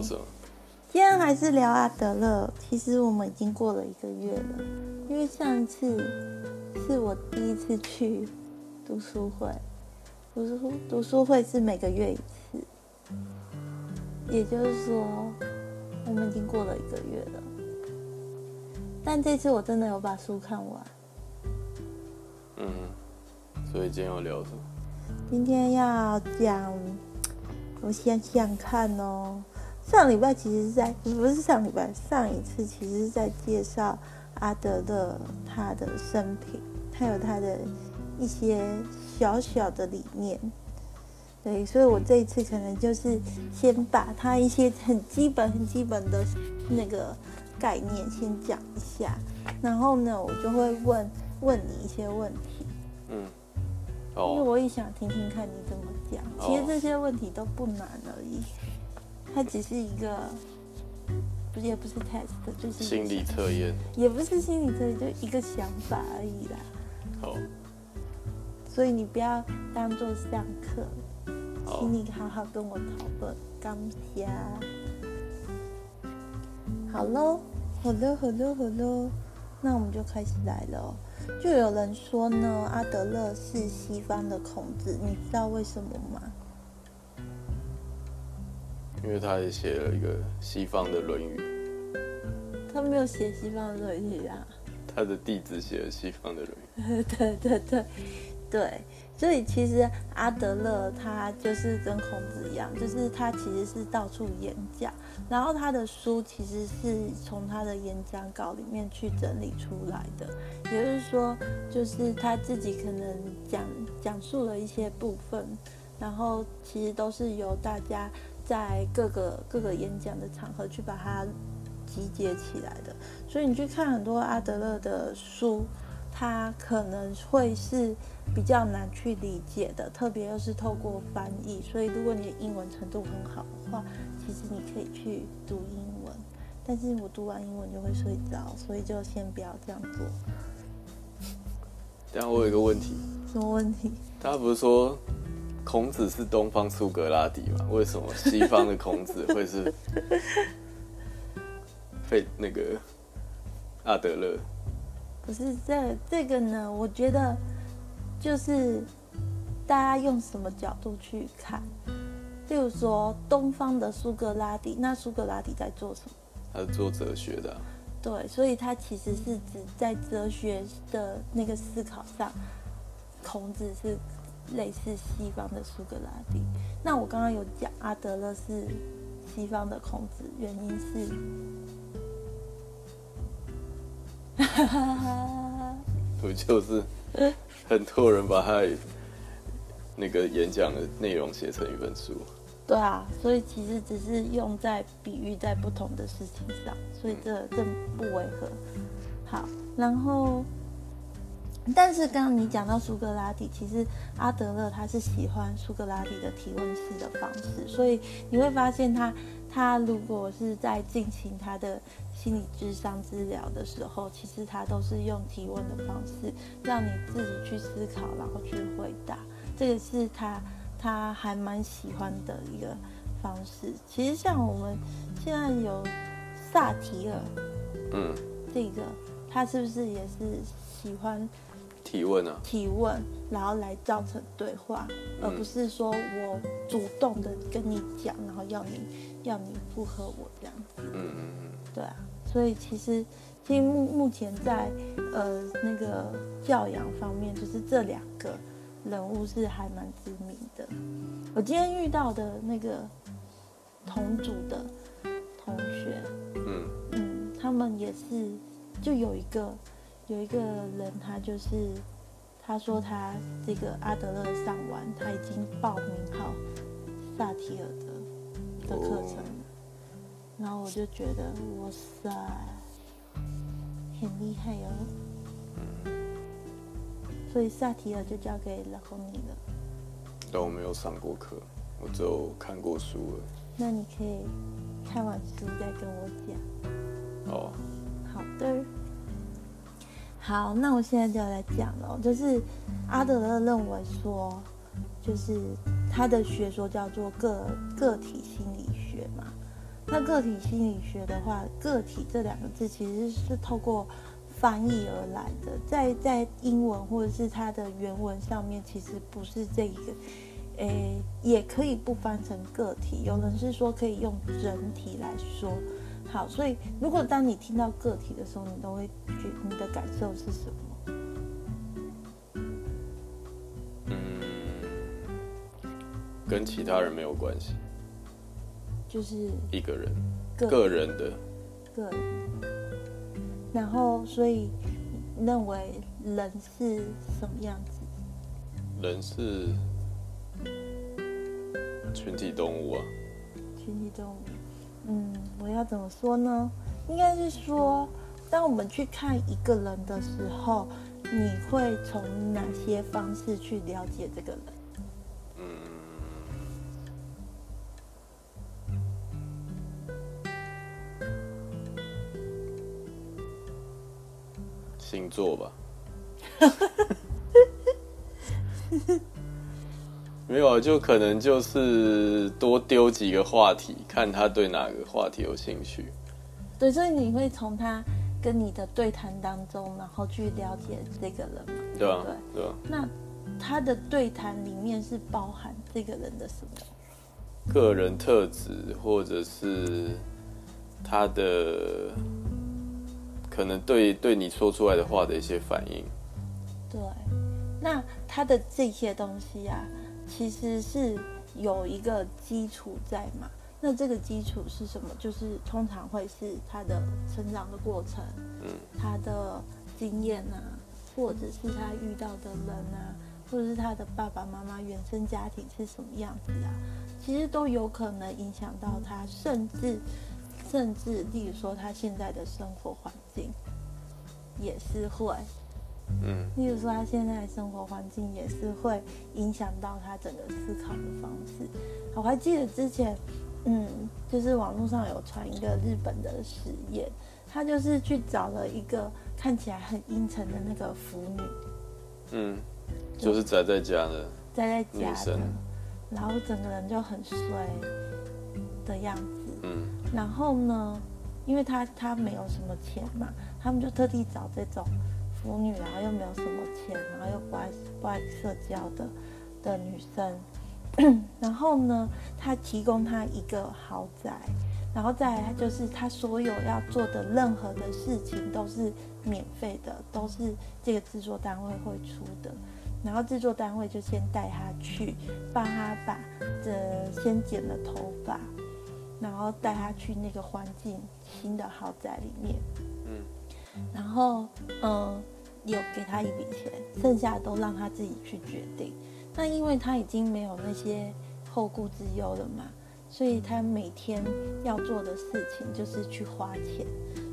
今天要聊什么？今天还是聊阿德勒。其实我们已经过了一个月了，因为上一次是我第一次去读书会，读书读书会是每个月一次，也就是说我们已经过了一个月了。但这次我真的有把书看完。嗯，所以今天要聊什么？今天要讲，我想想看哦。上礼拜其实是在不是上礼拜，上一次其实是在介绍阿德勒他的生平，他有他的一些小小的理念。对，所以我这一次可能就是先把他一些很基本、很基本的那个概念先讲一下，然后呢，我就会问问你一些问题。嗯。哦。因为我也想听听看你怎么讲。其实这些问题都不难而已。它只是一个，不也不是 test，就是心理测验，也不是心理测验，就一个想法而已啦。好，所以你不要当做上课，请你好好跟我讨论。刚下，好喽，好喽，好喽，好喽，那我们就开始来了。就有人说呢，阿德勒是西方的孔子，你知道为什么吗？因为他也写了一个西方的《论语》，他没有写西方的《论语》啊。他的弟子写了西方的《论语》。对对对对，所以其实阿德勒他就是跟孔子一样，就是他其实是到处演讲，然后他的书其实是从他的演讲稿里面去整理出来的，也就是说，就是他自己可能讲讲述了一些部分，然后其实都是由大家。在各个各个演讲的场合去把它集结起来的，所以你去看很多阿德勒的书，它可能会是比较难去理解的，特别又是透过翻译。所以如果你的英文程度很好的话，其实你可以去读英文。但是我读完英文就会睡着，所以就先不要这样做。等下我有一个问题。什么问题？他不是说？孔子是东方苏格拉底嘛？为什么西方的孔子会是 费那个阿德勒？不是这这个呢？我觉得就是大家用什么角度去看。例如说东方的苏格拉底，那苏格拉底在做什么？他是做哲学的。对，所以他其实是指在哲学的那个思考上，孔子是。类似西方的苏格拉底，那我刚刚有讲阿德勒是西方的孔子，原因是，不就是很多人把他那个演讲的内容写成一本书？对啊，所以其实只是用在比喻在不同的事情上，所以这这不违和。好，然后。但是刚刚你讲到苏格拉底，其实阿德勒他是喜欢苏格拉底的提问式的方式，所以你会发现他他如果是在进行他的心理智商治疗的时候，其实他都是用提问的方式，让你自己去思考，然后去回答。这个是他他还蛮喜欢的一个方式。其实像我们现在有萨提尔，嗯，这个他是不是也是喜欢？提问啊，提问，然后来造成对话，而不是说我主动的跟你讲，然后要你要你附和我这样子。嗯嗯嗯，对啊，所以其实其实目目前在呃那个教养方面，就是这两个人物是还蛮知名的。我今天遇到的那个同组的同学，嗯嗯，他们也是就有一个。有一个人，他就是他说他这个阿德勒上完，他已经报名好萨提尔的的课程，然后我就觉得哇塞，很厉害哦。所以萨提尔就交给老公你了。但我没有上过课，我只有看过书了。那你可以看完书再跟我讲。哦，好的。好，那我现在就要来讲了，就是阿德勒认为说，就是他的学说叫做个个体心理学嘛，那个体心理学的话，个体这两个字其实是透过翻译而来的，在在英文或者是它的原文上面，其实不是这一个，诶，也可以不翻成个体。有人是说可以用整体来说。好，所以如果当你听到个体的时候，你都会觉你的感受是什么？嗯，跟其他人没有关系，就是一个人，个人的，个人。然后，所以认为人是什么样子？人是群体动物啊。群体动物。嗯，我要怎么说呢？应该是说，当我们去看一个人的时候，你会从哪些方式去了解这个人？嗯，星座吧。没有啊，就可能就是多丢几个话题，看他对哪个话题有兴趣。对，所以你会从他跟你的对谈当中，然后去了解这个人嘛？对啊，对啊。那他的对谈里面是包含这个人的什么？个人特质，或者是他的可能对对你说出来的话的一些反应。对，那他的这些东西啊。其实是有一个基础在嘛，那这个基础是什么？就是通常会是他的成长的过程，嗯，他的经验啊，或者是他遇到的人啊，或者是他的爸爸妈妈原生家庭是什么样子啊，其实都有可能影响到他，甚至甚至，例如说他现在的生活环境也是会。嗯，例如说，他现在的生活环境也是会影响到他整个思考的方式。我还记得之前，嗯，就是网络上有传一个日本的实验，他就是去找了一个看起来很阴沉的那个腐女，嗯，就是宅在家的，宅在家的，然后整个人就很衰的样子，嗯，然后呢，因为他他没有什么钱嘛，他们就特地找这种。母女，然后又没有什么钱，然后又不爱不爱社交的的女生，然后呢，他提供她一个豪宅，然后再来就是他所有要做的任何的事情都是免费的，都是这个制作单位会出的，然后制作单位就先带他去，帮他把这先剪了头发，然后带他去那个环境新的豪宅里面，嗯，然后嗯。有给他一笔钱，剩下都让他自己去决定。那因为他已经没有那些后顾之忧了嘛，所以他每天要做的事情就是去花钱。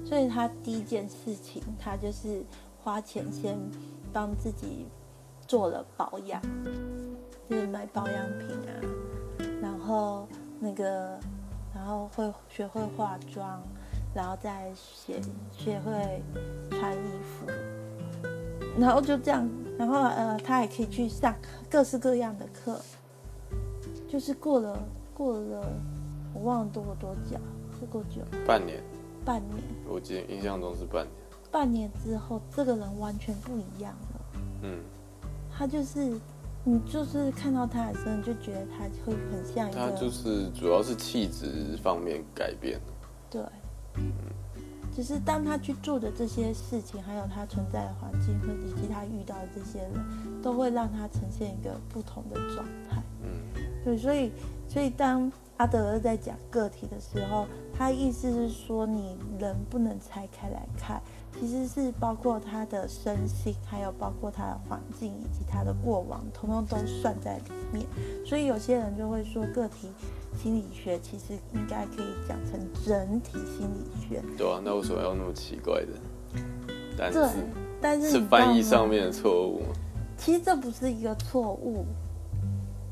所以他第一件事情，他就是花钱先帮自己做了保养，就是买保养品啊，然后那个，然后会学会化妆，然后再学学会穿衣服。然后就这样，然后呃，他还可以去上各式各样的课，就是过了过了，我忘了多了多久，是多久？半年。半年。我记得印象中是半年。半年之后，这个人完全不一样了。嗯。他就是，你就是看到他的时候，就觉得他会很像一个。他就是主要是气质方面改变对。嗯。只是当他去做的这些事情，还有他存在的环境，和以及他遇到的这些人，都会让他呈现一个不同的状态。嗯，对，所以，所以当阿德勒在讲个体的时候，他意思是说，你人不能拆开来看，其实是包括他的身心，还有包括他的环境以及他的过往，通通都算在里面。所以有些人就会说个体。心理学其实应该可以讲成整体心理学。对啊，那为什么要那么奇怪的但是？但是是翻译上面的错误吗？其实这不是一个错误，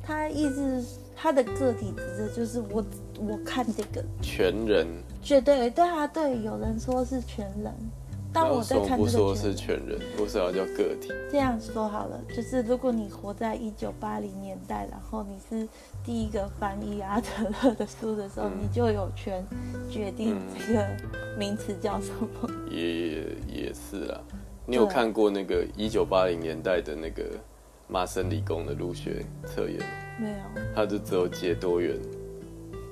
他意思他的个体指的就是我，我看这个全人，绝对对啊，对，有人说是全人，当我在看不这个说是全人，为什么要叫个体？这样说好了，就是如果你活在一九八零年代，然后你是第一个翻译阿德勒的书的时候，你就有权决定这个名词叫什么。也也是啊，你有看过那个一九八零年代的那个麻省理工的入学测验吗？没有，他就只有解多元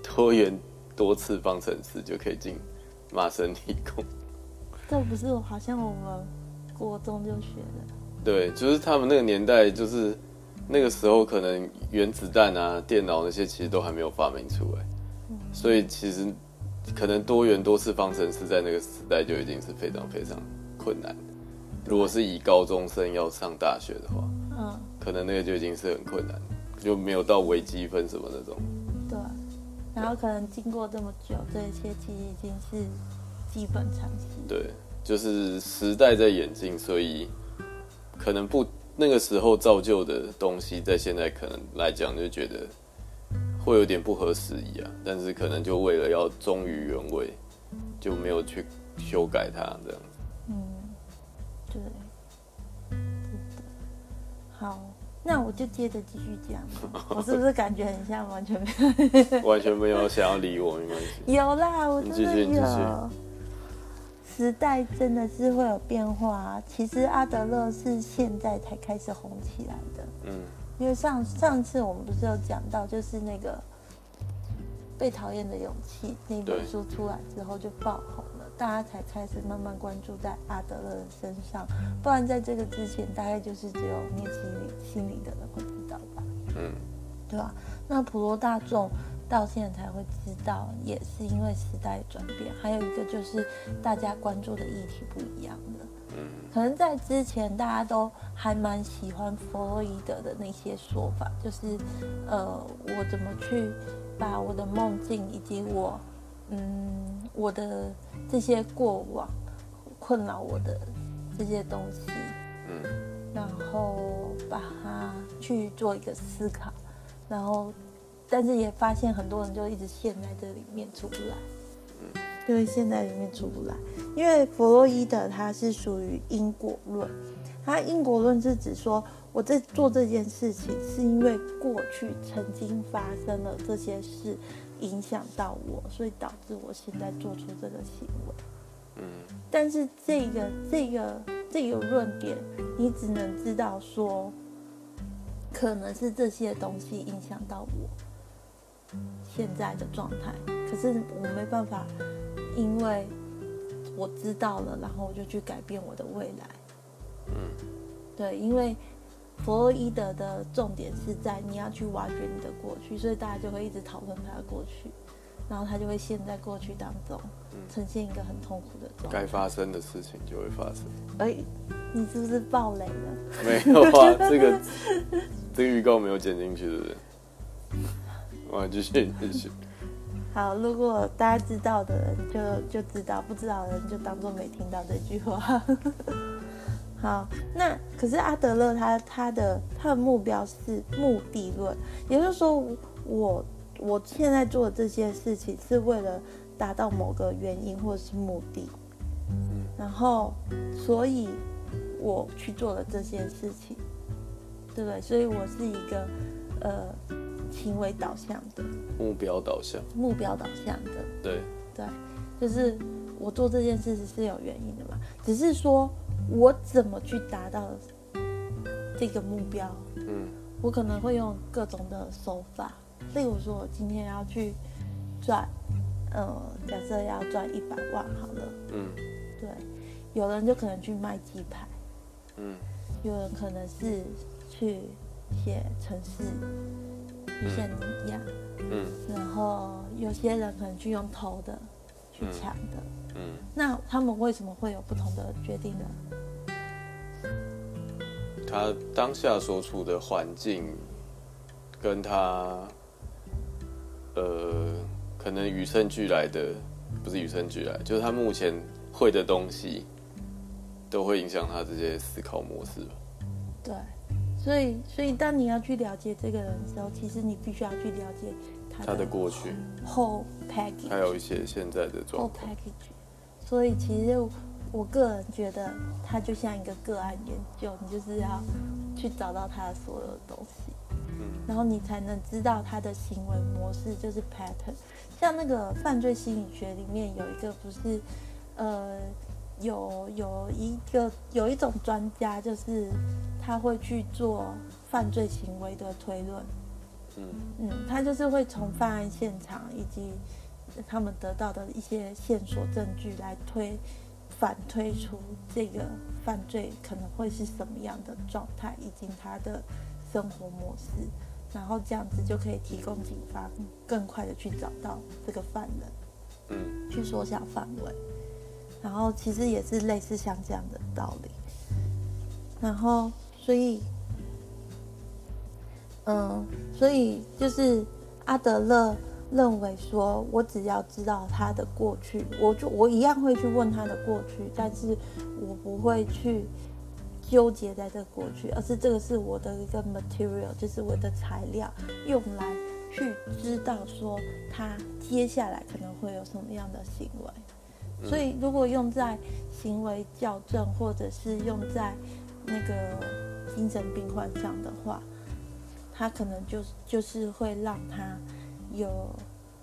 多元多次方程式就可以进麻省理工。这不是好像我们国中就学的？对，就是他们那个年代，就是那个时候可能原子弹啊、电脑那些其实都还没有发明出来，所以其实可能多元多次方程式在那个时代就已经是非常非常困难。如果是以高中生要上大学的话，嗯，可能那个就已经是很困难，就没有到微积分什么那种。对，然后可能经过这么久，这一切其实已经是。基本常识。对，就是时代在演进，所以可能不那个时候造就的东西，在现在可能来讲就觉得会有点不合时宜啊。但是可能就为了要忠于原味，就没有去修改它这样子。嗯，对，好，那我就接着继续讲。我是不是感觉很像完全没有？完全没有想要理我，没关系。有啦，我真的有。时代真的是会有变化。啊其实阿德勒是现在才开始红起来的。嗯，因为上上次我们不是有讲到，就是那个被讨厌的勇气那本书出来之后就爆红了，大家才开始慢慢关注在阿德勒的身上。不然在这个之前，大概就是只有念心理心理的人会知道吧。嗯，对吧？那普罗大众。到现在才会知道，也是因为时代转变。还有一个就是大家关注的议题不一样了。嗯，可能在之前大家都还蛮喜欢弗洛伊德的那些说法，就是呃，我怎么去把我的梦境以及我嗯我的这些过往困扰我的这些东西，嗯，然后把它去做一个思考，然后。但是也发现很多人就一直陷在这里面出不来，嗯，对，陷在里面出不来。因为弗洛伊德他是属于因果论，他因果论是指说我在做这件事情是因为过去曾经发生了这些事影响到我，所以导致我现在做出这个行为。嗯，但是这个这个这个论点，你只能知道说，可能是这些东西影响到我。现在的状态，可是我没办法，因为我知道了，然后我就去改变我的未来。嗯，对，因为弗洛伊德的重点是在你要去挖掘你的过去，所以大家就会一直讨论他的过去，然后他就会陷在过去当中，呈现一个很痛苦的状态。该发生的事情就会发生。哎，你是不是爆雷了？没有啊，这个这个预告没有剪进去，对不对？我继续继续。好，如果大家知道的人就就知道，不知道的人就当做没听到这句话。好，那可是阿德勒他他的他的目标是目的论，也就是说，我我现在做的这些事情是为了达到某个原因或者是目的，然后所以我去做了这些事情，对不对？所以我是一个呃。行为导向的，目标导向，目标导向的，对。对，就是我做这件事情是有原因的嘛，只是说我怎么去达到这个目标，嗯，我可能会用各种的手法，例如说我今天要去赚，呃，假设要赚一百万好了，嗯，对，有人就可能去卖鸡排，嗯，有人可能是去写城市。像你一样，嗯，然后有些人可能去用偷的，去抢的，嗯，那他们为什么会有不同的决定呢？他当下所处的环境，跟他，呃，可能与生俱来的，不是与生俱来，就是他目前会的东西，都会影响他这些思考模式吧？对。所以，所以当你要去了解这个人的时候，其实你必须要去了解他的过去，whole package，还有一些现在的状况。whole package。所以，其实我个人觉得，它就像一个个案研究，你就是要去找到他的所有的东西，然后你才能知道他的行为模式，就是 pattern。像那个犯罪心理学里面有一个不是，呃，有有一个有一种专家，就是他会去做犯罪行为的推论，嗯。嗯，他就是会从犯案现场以及他们得到的一些线索证据来推。反推出这个犯罪可能会是什么样的状态，以及他的生活模式，然后这样子就可以提供警方更快的去找到这个犯人，嗯，去缩小范围，然后其实也是类似像这样的道理，然后所以，嗯，所以就是阿德勒。认为说，我只要知道他的过去，我就我一样会去问他的过去，但是我不会去纠结在这个过去，而是这个是我的一个 material，就是我的材料，用来去知道说他接下来可能会有什么样的行为。所以，如果用在行为矫正，或者是用在那个精神病患上的话，他可能就就是会让他。有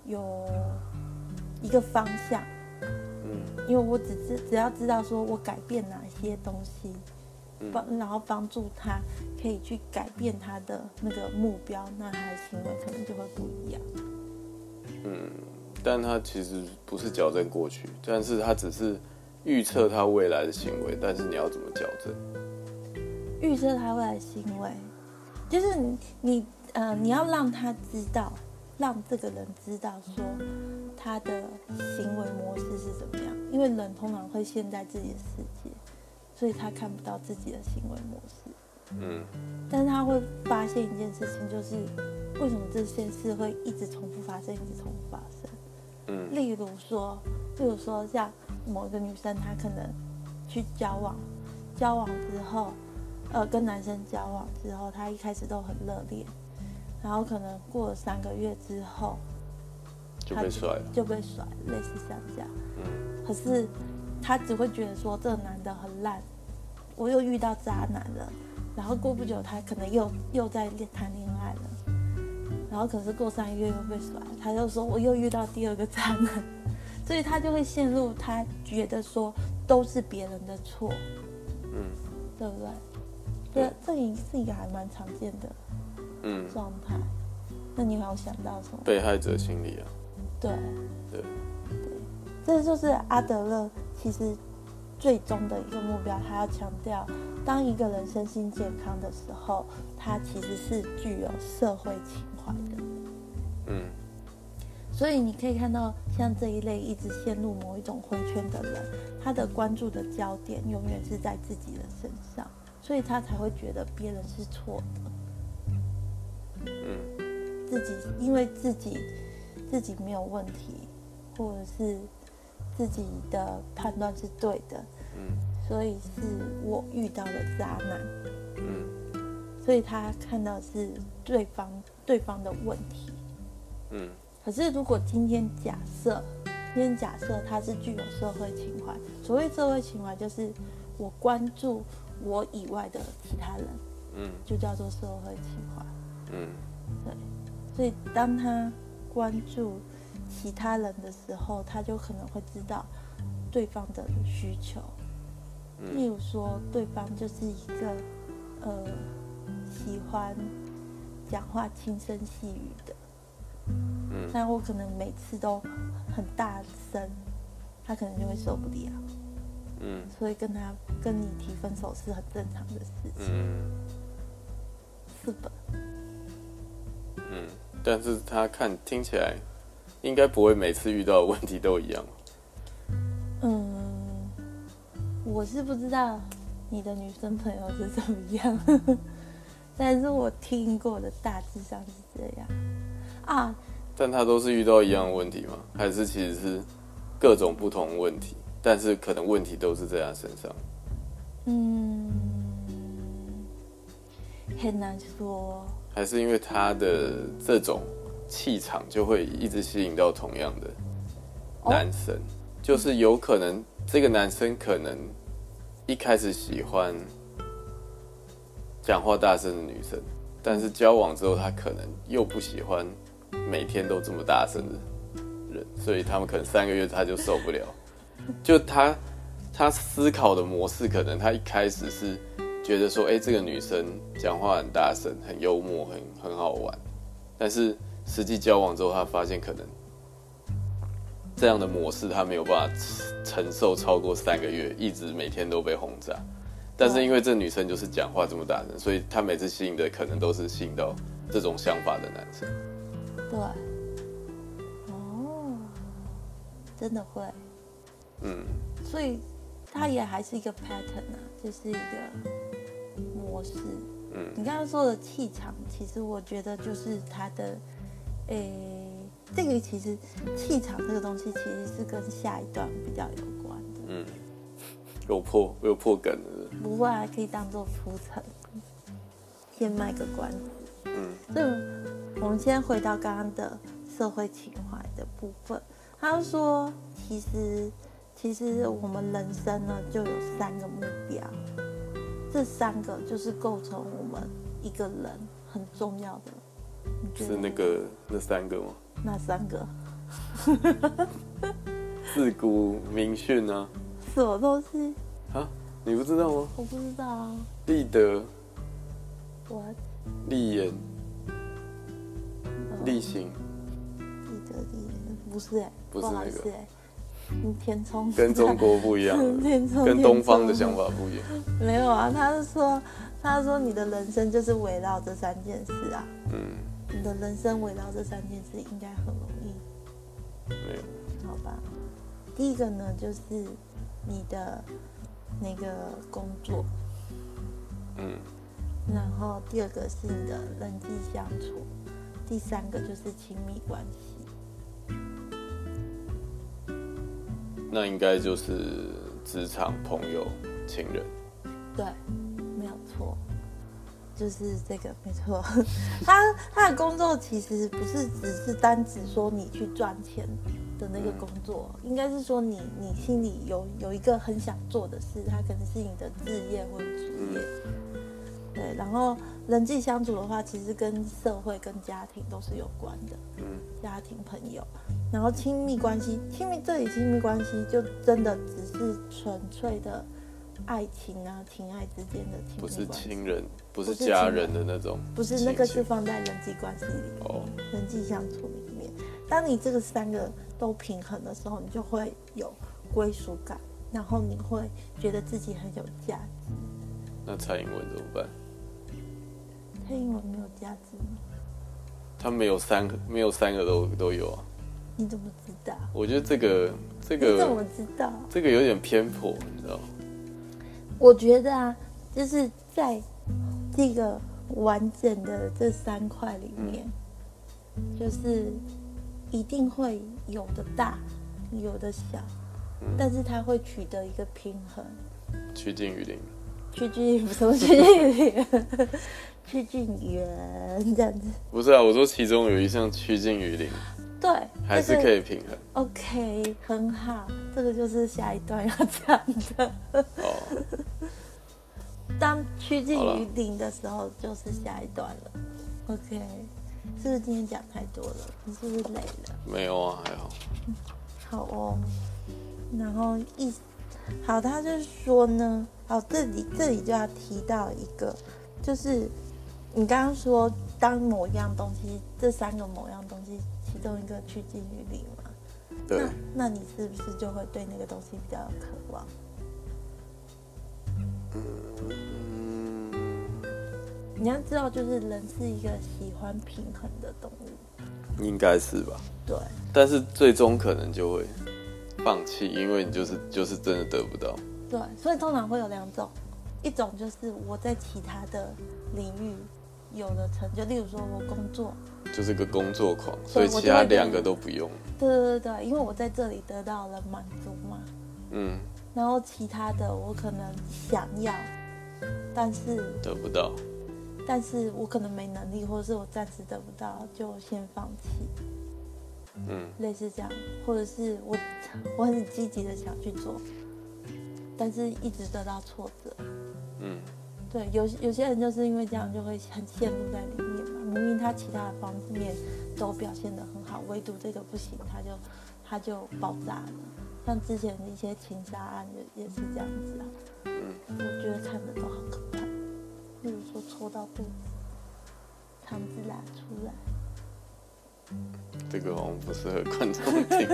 有一个方向，嗯，因为我只是只要知道说我改变哪些东西，帮然后帮助他可以去改变他的那个目标，那他的行为可能就会不一样。嗯，但他其实不是矫正过去，但是他只是预测他未来的行为，但是你要怎么矫正？预测他未来行为，就是你你呃你要让他知道。让这个人知道说他的行为模式是怎么样，因为人通常会陷在自己的世界，所以他看不到自己的行为模式。嗯，但是他会发现一件事情，就是为什么这件事会一直重复发生，一直重复发生。嗯，例如说，例如说像某一个女生，她可能去交往，交往之后，呃，跟男生交往之后，他一开始都很热烈。然后可能过了三个月之后，就被甩了，就被甩，类似像这样。嗯。可是他只会觉得说这个男的很烂，我又遇到渣男了。然后过不久，他可能又又在恋谈恋爱了。然后可是过三个月又被甩，他就说我又遇到第二个渣男，所以他就会陷入他觉得说都是别人的错。嗯。对不对？对，这也是一个还蛮常见的。嗯，状态，那你有想到什么？被害者心理啊。对，对，对，这就是阿德勒其实最终的一个目标，他要强调，当一个人身心健康的时候，他其实是具有社会情怀的。嗯，所以你可以看到，像这一类一直陷入某一种灰圈的人，他的关注的焦点永远是在自己的身上，所以他才会觉得别人是错的。嗯，自己因为自己自己没有问题，或者是自己的判断是对的，嗯，所以是我遇到了渣男，嗯，所以他看到是对方对方的问题，嗯，可是如果今天假设，今天假设他是具有社会情怀，所谓社会情怀就是我关注我以外的其他人，嗯，就叫做社会情怀。嗯，对，所以当他关注其他人的时候，他就可能会知道对方的需求。例如说，对方就是一个呃喜欢讲话轻声细语的，嗯，但我可能每次都很大声，他可能就会受不了。嗯，所以跟他跟你提分手是很正常的事情。嗯，是的。嗯，但是他看听起来，应该不会每次遇到的问题都一样。嗯，我是不知道你的女生朋友是怎么样，但是我听过的大致上是这样啊。但他都是遇到一样的问题吗？还是其实是各种不同问题，但是可能问题都是在他身上？嗯，很难说。还是因为他的这种气场，就会一直吸引到同样的男生，就是有可能这个男生可能一开始喜欢讲话大声的女生，但是交往之后他可能又不喜欢每天都这么大声的人，所以他们可能三个月他就受不了。就他他思考的模式，可能他一开始是觉得说，哎，这个女生讲话很大声，很幽默，很很好玩，但是实际交往之后，他发现可能。这样的模式他没有办法承受超过三个月，一直每天都被轰炸。但是因为这女生就是讲话这么大声，所以他每次吸引的可能都是吸引到这种想法的男生。对，哦，真的会。嗯。所以它也还是一个 pattern 啊，就是一个模式。嗯。你刚刚说的气场，其实我觉得就是它的，诶。这个其实气场这个东西其实是跟下一段比较有关的。嗯，有破有破梗的。不会，还可以当做铺陈，先卖个关子。嗯，所以我们先回到刚刚的社会情怀的部分。他说，其实其实我们人生呢就有三个目标，这三个就是构成我们一个人很重要的。是那个那三个吗？那三个？自古名训啊。什么东西？啊？你不知道吗？我不知道啊。立德。What？立言。立行。立德立言不是哎，不是那个填充。跟中国不一样。填充。跟东方的想法不一样。没有啊，他是说，他说你的人生就是围绕这三件事啊。嗯。你的人生围绕这三件事应该很容易，没有？好吧，第一个呢就是你的那个工作，嗯，然后第二个是你的人际相处，第三个就是亲密关系。那应该就是职场、朋友、情人。对，没有错。就是这个没错，他他的工作其实不是只是单指说你去赚钱的那个工作，应该是说你你心里有有一个很想做的事，它可能是你的职业或者职业。对，然后人际相处的话，其实跟社会跟家庭都是有关的，嗯，家庭朋友，然后亲密关系，亲密这里亲密关系就真的只是纯粹的。爱情啊，情爱之间的亲密关系不是亲人，不是家人的那种，不是那个是放在人际关系里哦，人际相处里面。当你这个三个都平衡的时候，你就会有归属感，然后你会觉得自己很有价值。那蔡英文怎么办？蔡英文没有价值吗？他没有三个，没有三个都都有啊。你怎么知道？我觉得这个这个怎么知道？这个有点偏颇，你知道吗？我觉得啊，就是在这个完整的这三块里面，就是一定会有的大，有的小，但是它会取得一个平衡。趋近于零。趋近于什么？趋近于零？趋近圆这样子。不是啊，我说其中有一项趋近于零。对，还是可以平衡。OK，很好，这个就是下一段要讲的。哦。当趋近于零的时候，就是下一段了。OK，是不是今天讲太多了？你是不是累了？没有啊，还好。好哦。然后一好，他就是说呢，好，这里这里就要提到一个，就是你刚刚说，当某一样东西，这三个某样东西。其中一个趋近于零嘛，对，那你是不是就会对那个东西比较有渴望？嗯，你要知道，就是人是一个喜欢平衡的动物，应该是吧？对，但是最终可能就会放弃，因为你就是就是真的得不到。对，所以通常会有两种，一种就是我在其他的领域。有了成就，例如说我工作就是个工作狂，所以其他两个都不用。对对对对，因为我在这里得到了满足嘛。嗯。然后其他的我可能想要，但是得不到。但是我可能没能力，或者是我暂时得不到，就先放弃。嗯。类似这样，或者是我我很积极的想去做，但是一直得到挫折。嗯，对，有有些人就是因为这样就会很陷入在里面嘛。明明他其他的方面都表现的很好，唯独这个不行，他就他就爆炸了。像之前的一些情杀案也也是这样子啊。嗯，我觉得看着都好可怕。例如说戳到肚子，肠子拉出来。这个好像不适合观众听。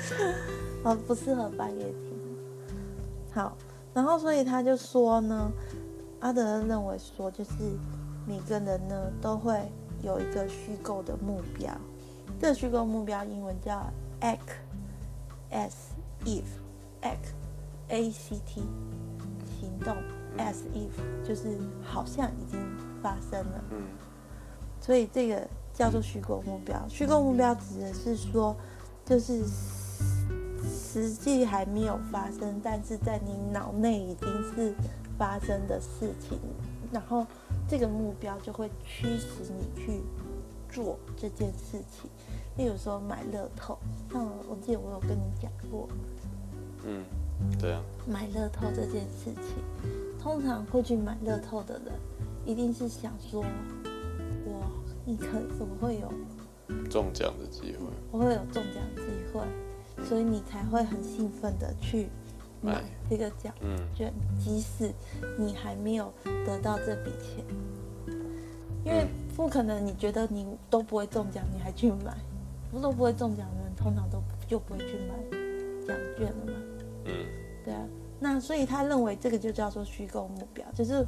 哦，不适合半夜听。好，然后所以他就说呢，阿德勒认为说，就是每个人呢都会有一个虚构的目标，这个虚构目标英文叫 act，s if act a c t 行动 as if 就是好像已经发生了，嗯，所以这个叫做虚构目标。虚构目标指的是说，就是。实际还没有发生，但是在你脑内已经是发生的事情，然后这个目标就会驱使你去做这件事情。例如说买乐透，像我记得我有跟你讲过，嗯，对啊，买乐透这件事情，通常会去买乐透的人，一定是想说，我你可怎么会有中奖的机会？我会有中奖机会。所以你才会很兴奋的去买这个奖券，即使你还没有得到这笔钱，因为不可能你觉得你都不会中奖，你还去买，不都不会中奖的人，通常都就不会去买奖券了嘛。嗯，对啊。那所以他认为这个就叫做虚构目标，就是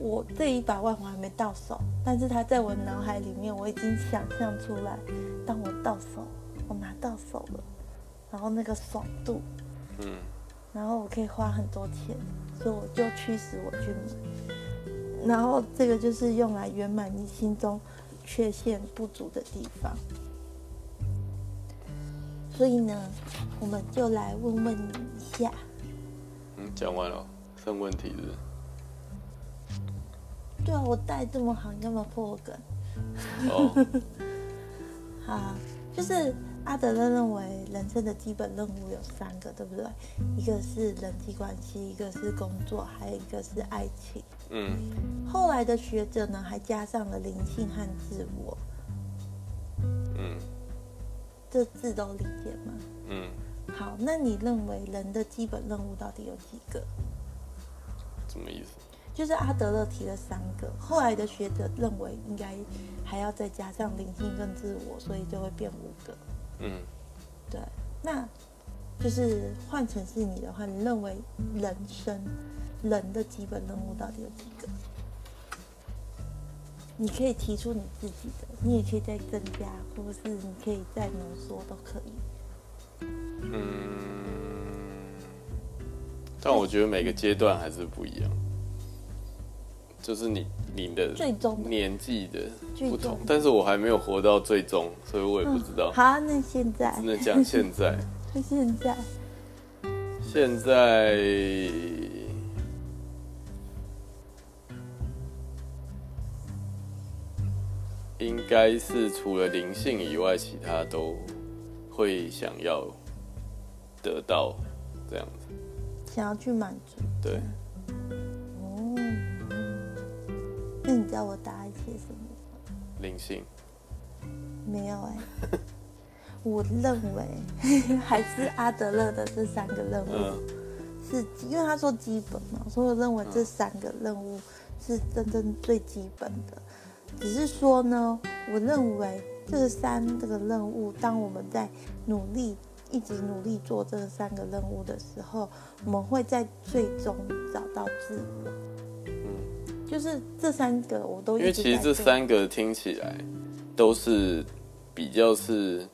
我这一百万我还没到手，但是他在我脑海里面我已经想象出来，当我到手，我拿到手了。然后那个爽度，嗯，然后我可以花很多钱，所以我就驱使我去买。然后这个就是用来圆满你心中缺陷不足的地方。所以呢，我们就来问问你一下。嗯，讲完了，剩问题了。对啊，我带这么好，你干嘛破梗？哦，好，就是。阿德勒认为人生的基本任务有三个，对不对？一个是人际关系，一个是工作，还有一个是爱情。嗯。后来的学者呢，还加上了灵性和自我。嗯。这字都理解吗？嗯。好，那你认为人的基本任务到底有几个？什么意思？就是阿德勒提了三个，后来的学者认为应该还要再加上灵性跟自我，所以就会变五个。嗯，对，那就是换成是你的话，你认为人生人的基本任务到底有几个？你可以提出你自己的，你也可以再增加，或者是你可以再浓缩都可以。嗯，但我觉得每个阶段还是不一样，就是你。你的最终年纪的不同，但是我还没有活到最终，所以我也不知道。好，那现在只能讲现在。那现在，现在应该是除了灵性以外，其他都会想要得到这样子，想要去满足。对。那你知道我答案写什么？灵性。没有哎，我认为 还是阿德勒的这三个任务是，因为他说基本嘛，所以我认为这三个任务是真正最基本的。只是说呢，我认为这三这个任务，当我们在努力一直努力做这三个任务的时候，我们会在最终找到自我。就是这三个我都因为其实这三个听起来都是比较是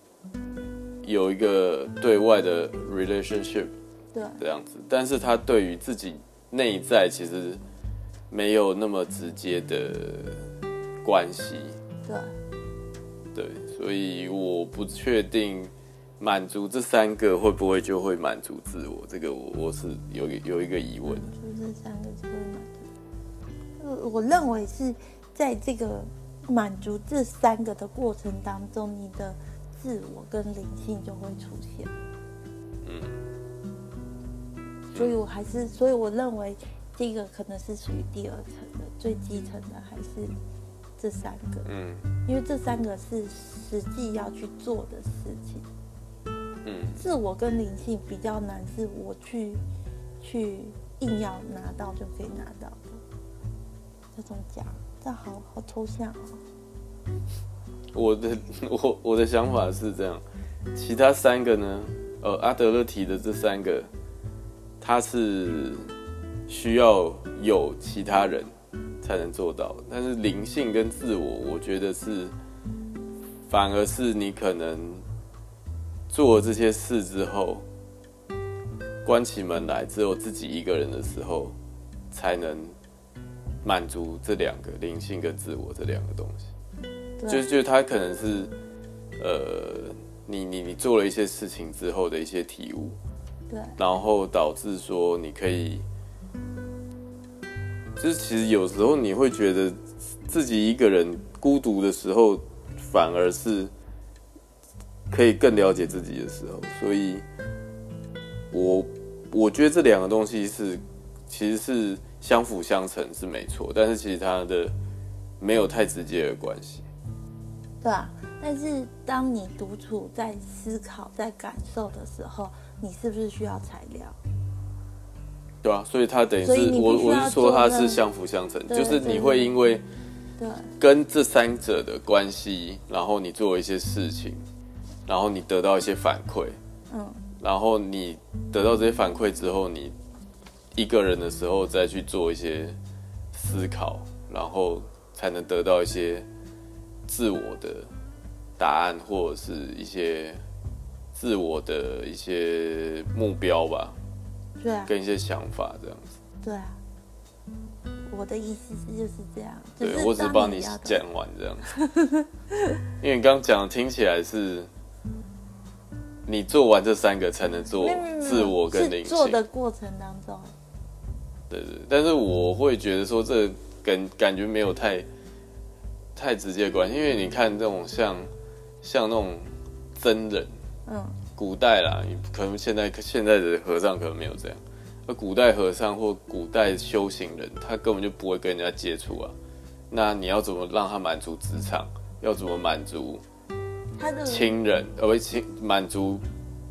有一个对外的 relationship，对这样子，但是他对于自己内在其实没有那么直接的关系，对对，所以我不确定满足这三个会不会就会满足自我，这个我我是有有一个疑问，就这三个。我认为是在这个满足这三个的过程当中，你的自我跟灵性就会出现。嗯，所以我还是，所以我认为这个可能是属于第二层的，最基层的还是这三个，嗯，因为这三个是实际要去做的事情，嗯，自我跟灵性比较难，是我去去硬要拿到就可以拿到这种讲，这好好抽象哦。我的 我我的想法是这样，其他三个呢？呃，阿德勒提的这三个，他是需要有其他人才能做到，但是灵性跟自我，我觉得是反而是你可能做这些事之后，关起门来只有自己一个人的时候，才能满足这两个灵性跟自我这两个东西。就就他可能是，呃，你你你做了一些事情之后的一些体悟，对，然后导致说你可以，就是其实有时候你会觉得自己一个人孤独的时候，反而是可以更了解自己的时候，所以，我我觉得这两个东西是其实是相辅相成是没错，但是其实它的没有太直接的关系。对啊，但是当你独处在思考、在感受的时候，你是不是需要材料？对啊，所以它等于是我我是说它是相辅相成，就是你会因为对跟这三者的关系，然后你做一些事情，然后你得到一些反馈，嗯，然后你得到这些反馈之后，你一个人的时候再去做一些思考，然后才能得到一些。自我的答案，或者是一些自我的一些目标吧，对啊，跟一些想法这样子。对啊，我的意思是就是这样。对我只帮你讲完这样子，因为你刚刚讲听起来是，你做完这三个才能做自我跟灵性。做的过程当中，对对，但是我会觉得说这跟感觉没有太。太直接关系，因为你看这种像像那种真人，嗯，古代啦，可能现在现在的和尚可能没有这样，而古代和尚或古代修行人，他根本就不会跟人家接触啊。那你要怎么让他满足职场？要怎么满足他的亲人？而不亲满足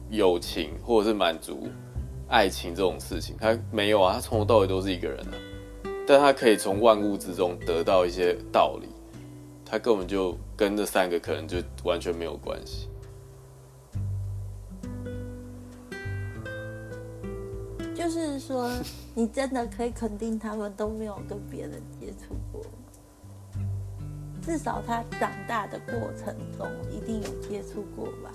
友情，或者是满足爱情这种事情？他没有啊，他从头到尾都是一个人啊，但他可以从万物之中得到一些道理。他根本就跟这三个可能就完全没有关系。就是说，你真的可以肯定他们都没有跟别人接触过，至少他长大的过程中一定有接触过吧？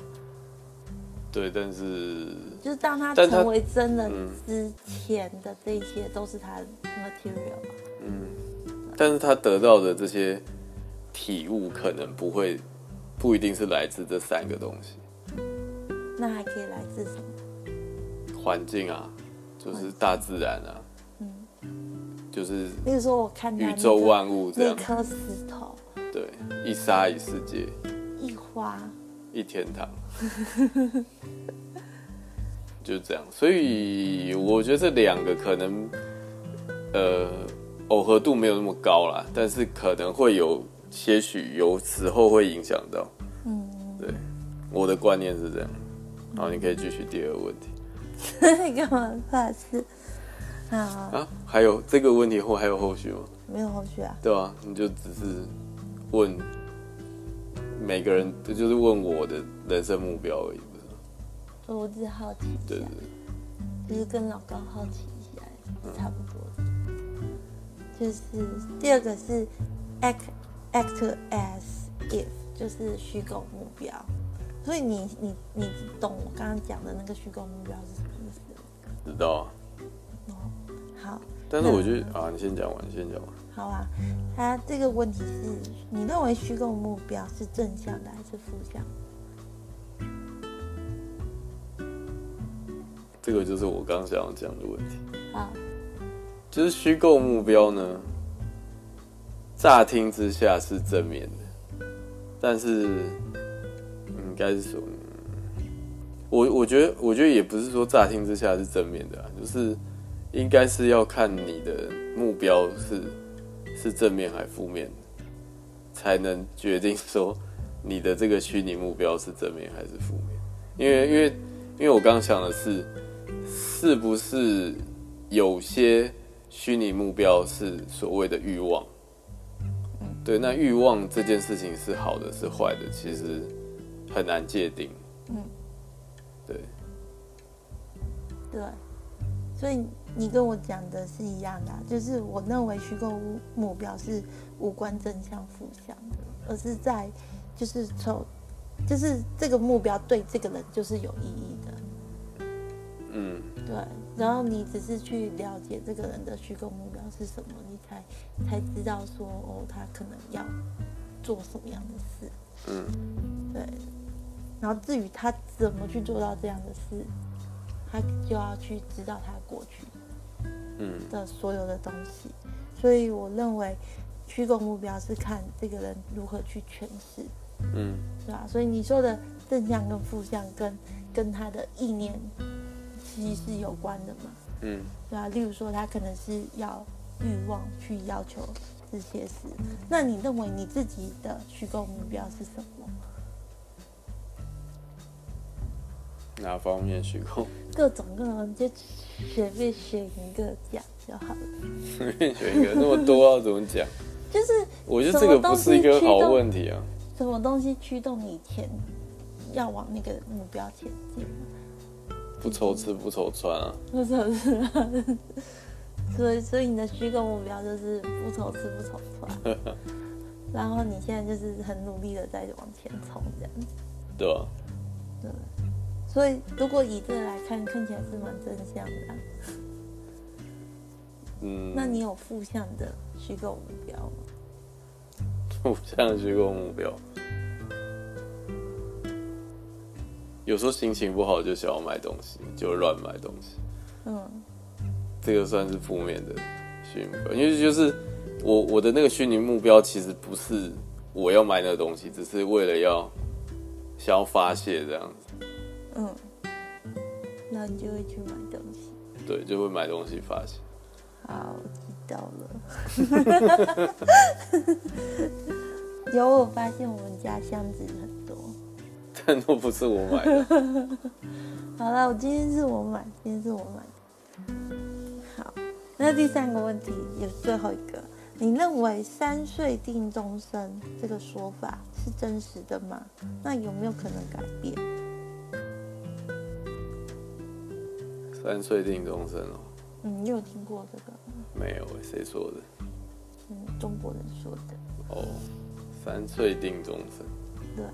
对，但是就是当他成为真的之前的这些都是他 material。嗯，但是他得到的这些。体悟可能不会，不一定是来自这三个东西。那还可以来自什么？环境啊，就是大自然啊，嗯，就是。比如说，我看宇宙万物这样，一颗石头，对，一沙一世界，一花一天堂，就这样。所以我觉得这两个可能，呃，耦合度没有那么高啦，但是可能会有。些许有时候会影响到，嗯，对，我的观念是这样。好，你可以继续第二个问题。你 干嘛怕事？啊啊，还有这个问题后还有后续吗？没有后续啊。对啊，你就只是问每个人，这就是问我的人生目标而已，不是我只是好奇对对对，就是跟老高好奇一下，差不多的。就是第二个是 act。Act as if 就是虚构目标，所以你你你懂我刚刚讲的那个虚构目标是什么意思？知道。哦，好。但是我觉得啊，你先讲完，你先讲完。好啊，他这个问题是你认为虚构目标是正向的还是负向？这个就是我刚想要讲的问题。好，就是虚构目标呢？乍听之下是正面的，但是应该是说，我我觉得我觉得也不是说乍听之下是正面的啊，就是应该是要看你的目标是是正面还是负面，才能决定说你的这个虚拟目标是正面还是负面。因为因为因为我刚刚想的是，是不是有些虚拟目标是所谓的欲望？对，那欲望这件事情是好的是坏的，其实很难界定。嗯，对，对，所以你跟我讲的是一样的，就是我认为虚构目标是无关正向负向的，而是在就是从就是这个目标对这个人就是有意义的。嗯，对。然后你只是去了解这个人的虚构目标是什么，你才才知道说哦，他可能要做什么样的事。嗯，对。然后至于他怎么去做到这样的事，他就要去知道他过去，嗯的所有的东西。所以我认为虚构目标是看这个人如何去诠释，嗯，对吧？所以你说的正向跟负向跟跟他的意念。其实是有关的嘛，嗯，对啊，例如说他可能是要欲望去要求这些事，那你认为你自己的虚构目标是什么？哪方面虚构？各种各种，就随便选一个讲就好了。随便选一个，那么多要怎么讲？就是，我觉得这个不是一个好问题啊。什么东西驱动你前要往那个目标前进？不愁吃不愁穿啊！不愁吃啊！所以所以你的虚构目标就是不愁吃不愁穿，然后你现在就是很努力的在往前冲这样子。对啊。对。所以如果以这个来看，看起来是蛮正向的。嗯。那你有负向的虚构目标吗？负向虚构目标。有时候心情不好就想要买东西，就乱买东西。嗯，这个算是负面的虚拟目标，因为就是我我的那个虚拟目标其实不是我要买那个东西，只是为了要想要发泄这样子。嗯，那你就会去买东西。对，就会买东西发现。好，知道了。有我发现我们家箱子很多。但都不是我买的。好了，我今天是我买，今天是我买的。好，那第三个问题也是最后一个，你认为“三岁定终身”这个说法是真实的吗？那有没有可能改变？三岁定终身哦。嗯，你有听过这个？没有，谁说的？嗯，中国人说的。哦，三岁定终身。对。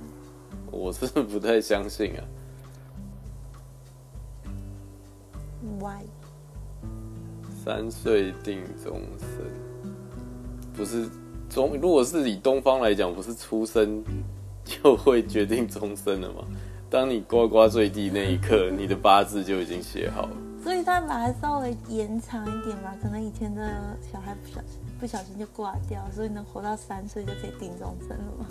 我是不太相信啊。Why？三岁定终身，不是中？如果是以东方来讲，不是出生就会决定终身了吗？当你呱呱坠地那一刻，你的八字就已经写好了。所以他把它稍微延长一点嘛，可能以前的小孩不小心不小心就挂掉，所以能活到三岁就可以定终身了嘛？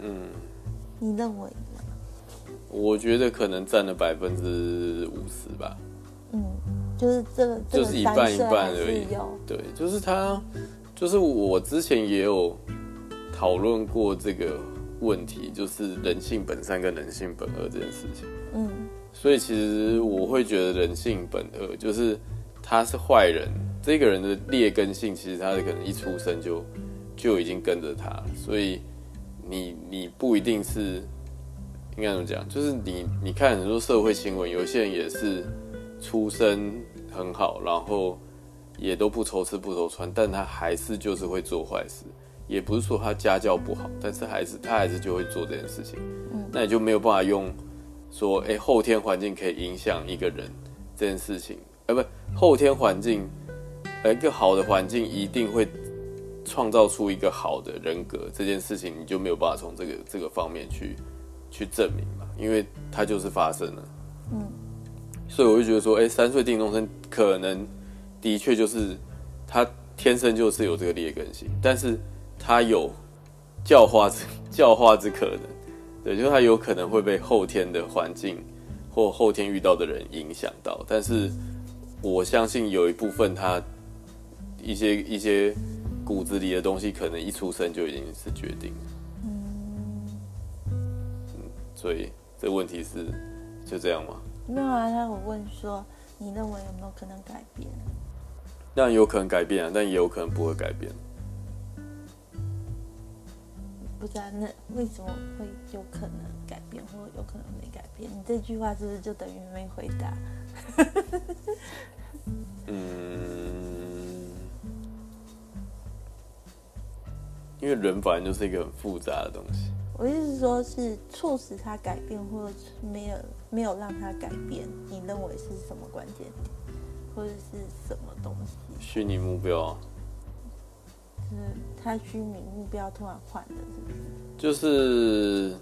嗯。你认为呢？我觉得可能占了百分之五十吧。嗯，就是这个，就是一半一半而已。对，就是他，就是我之前也有讨论过这个问题，就是人性本善跟人性本恶这件事情。嗯，所以其实我会觉得人性本恶，就是他是坏人，这个人的劣根性，其实他可能一出生就就已经跟着他，所以。你你不一定是应该怎么讲？就是你你看很多社会新闻，有些人也是出身很好，然后也都不愁吃不愁穿，但他还是就是会做坏事。也不是说他家教不好，但是还是他还是就会做这件事情。嗯，那你就没有办法用说，哎，后天环境可以影响一个人这件事情，哎，不，后天环境，一个好的环境一定会。创造出一个好的人格这件事情，你就没有办法从这个这个方面去去证明嘛，因为它就是发生了。嗯，所以我就觉得说，哎，三岁定终身可能的确就是他天生就是有这个劣根性，但是他有教化之 教化之可能，对，就是他有可能会被后天的环境或后天遇到的人影响到，但是我相信有一部分他一些一些骨子里的东西，可能一出生就已经是决定。嗯，所以这问题是就这样吗？没有啊，他我问说，你认为有没有可能改变？那有可能改变啊，但也有可能不会改变。不知道那为什么会有可能改变，或有可能没改变？你这句话是不是就等于没回答？嗯，因为人本来就是一个很复杂的东西。我意思是说，是促使他改变，或者没有没有让他改变，你认为是什么关键点，或者是什么东西？虚拟目标。就是他居民目标突然换了，是不是？就是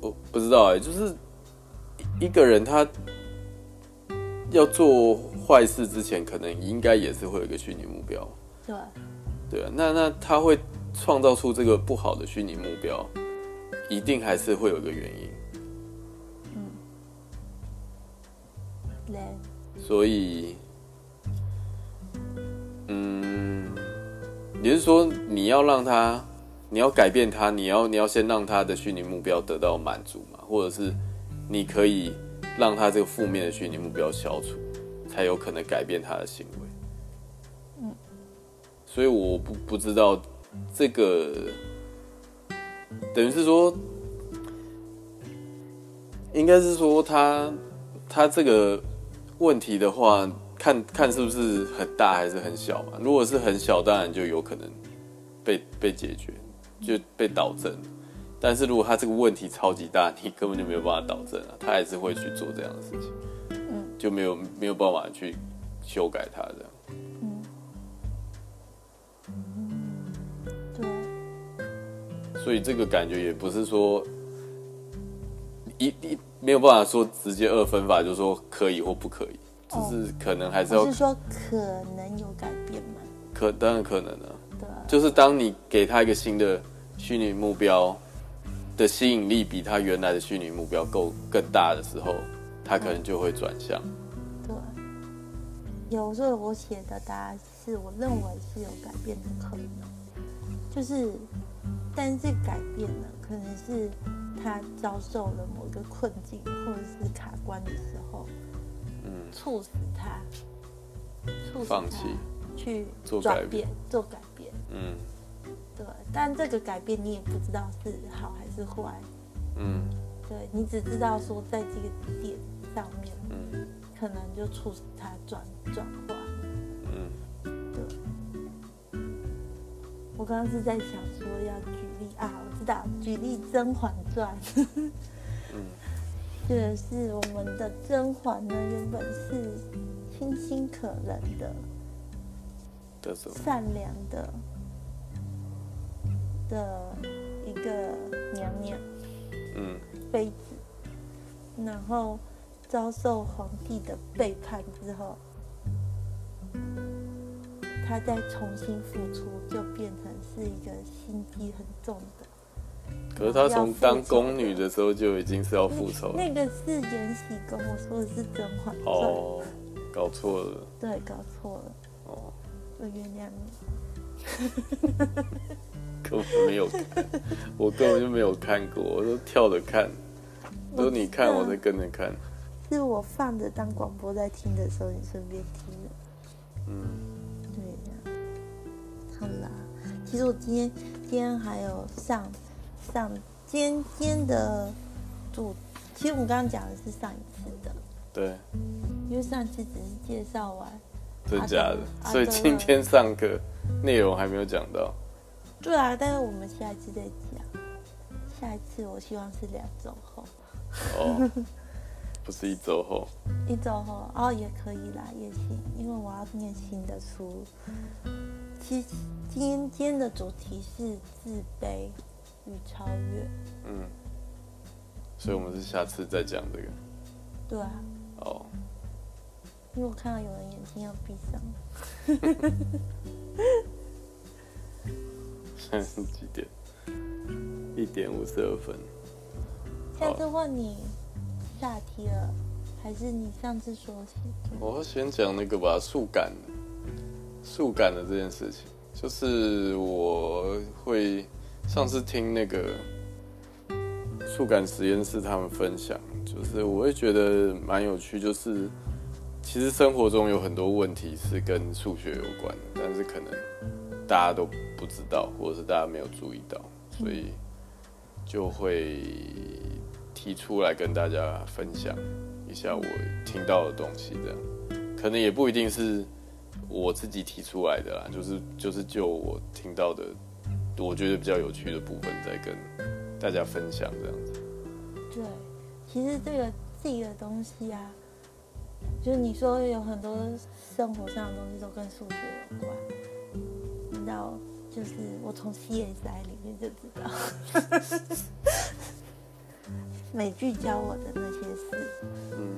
我不知道哎，就是一个人他要做坏事之前，可能应该也是会有一个虚拟目标。对。对啊，那那他会创造出这个不好的虚拟目标。一定还是会有一个原因，嗯，对，所以，你是说你要让他，你要改变他，你要你要先让他的虚拟目标得到满足嘛，或者是你可以让他这个负面的虚拟目标消除，才有可能改变他的行为，嗯，所以我不不知道这个。等于是说，应该是说他他这个问题的话，看看是不是很大还是很小嘛？如果是很小，当然就有可能被被解决，就被导正。但是如果他这个问题超级大，你根本就没有办法导正啊，他还是会去做这样的事情，嗯，就没有没有办法去修改它这样。所以这个感觉也不是说一一没有办法说直接二分法，就说可以或不可以，只是可能还是要。是说可能有改变吗？可当然可能啊。对。就是当你给他一个新的虚拟目标的吸引力比他原来的虚拟目标够更大的时候，他可能就会转向。对。有时候我写的答案是我认为是有改变的可能，就是。但是改变呢，可能是他遭受了某个困境或者是卡关的时候，嗯，促使他，促使他去转变、做改变，嗯，对。但这个改变你也不知道是好还是坏，嗯，对你只知道说在这个点上面，嗯，可能就促使他转转化，嗯，对。我刚刚是在想说要举例。啊，我知道，举例《甄嬛传》，嗯，就是我们的甄嬛呢，原本是清新可人的，善良的的一个娘娘，嗯，妃子，然后遭受皇帝的背叛之后。他再重新复出，就变成是一个心机很重的。可是她从当宫女的时候就已经是要复仇。那个是延禧宫，我说的是甄嬛传。哦，搞错了。对，搞错了。哦，我原谅你。根本没有看，我根本就没有看过，我都跳着看，都你看，我在跟着看。是我放着当广播在听的时候，你顺便听的。嗯。对呀。好啦，其实我今天今天还有上上尖尖的主，其实我们刚刚讲的是上一次的，对，因为上一次只是介绍完，真假的，所以今天上课内容还没有讲到。对啊，但是我们下一次再讲，下一次我希望是两周后。哦，不是一周后。一周后哦，也可以啦，也行，因为我要念新的书。其实今天的主题是自卑与超越。嗯，所以我们是下次再讲这个。对啊。哦。因为我看到有人眼睛要闭上。现在是几点？一点五十二分。下次换你。下题了，还是你上次说写作？我先讲那个吧，速感，速感的这件事情，就是我会上次听那个触感实验室他们分享，就是我会觉得蛮有趣，就是其实生活中有很多问题是跟数学有关的，但是可能大家都不知道，或者是大家没有注意到，所以就会提出来跟大家分享一下我听到的东西，这样。可能也不一定是我自己提出来的啦，就是就是就我听到的，我觉得比较有趣的部分，再跟大家分享这样子。对，其实这个这个东西啊，就是你说有很多生活上的东西都跟数学有关，你知道，就是我从 CSI 里面就知道，美剧教我的那些事。嗯，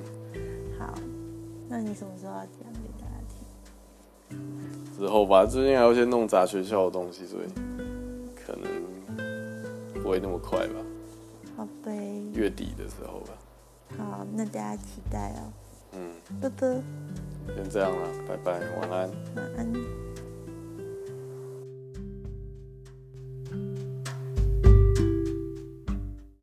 好，那你什么时候要讲给大家听？之后吧，最近还要先弄砸学校的东西，所以不会那么快吧，好呗，月底的时候吧。好，那大家期待哦。嗯，拜拜，先这样了，拜拜，晚安。晚安。